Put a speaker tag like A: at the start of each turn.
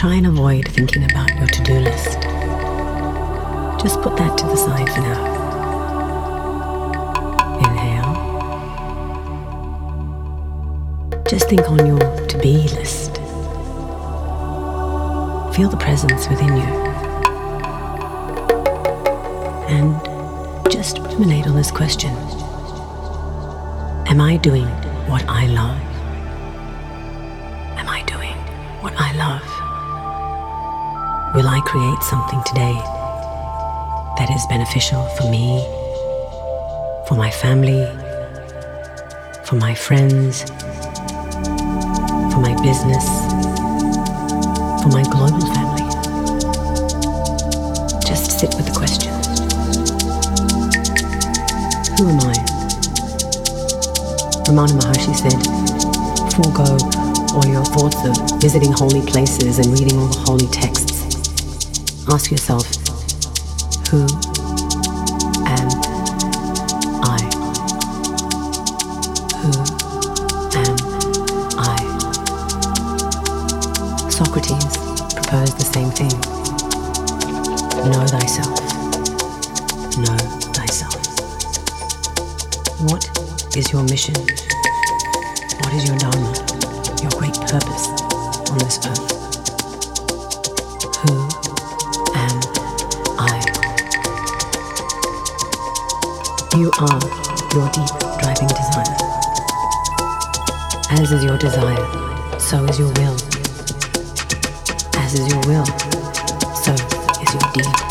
A: try and avoid thinking about your to do list. Just put that to the side for now. Inhale. Just think on your to be list. Feel the presence within you. And just ruminate on this question Am I doing what I love? Create something today that is beneficial for me, for my family, for my friends, for my business, for my global family? Just sit with the question Who am I? Ramana Maharshi said, forego all your thoughts of visiting holy places and reading all the holy texts. Ask yourself, who driving desire. As is your desire, so is your will. As is your will, so is your deed.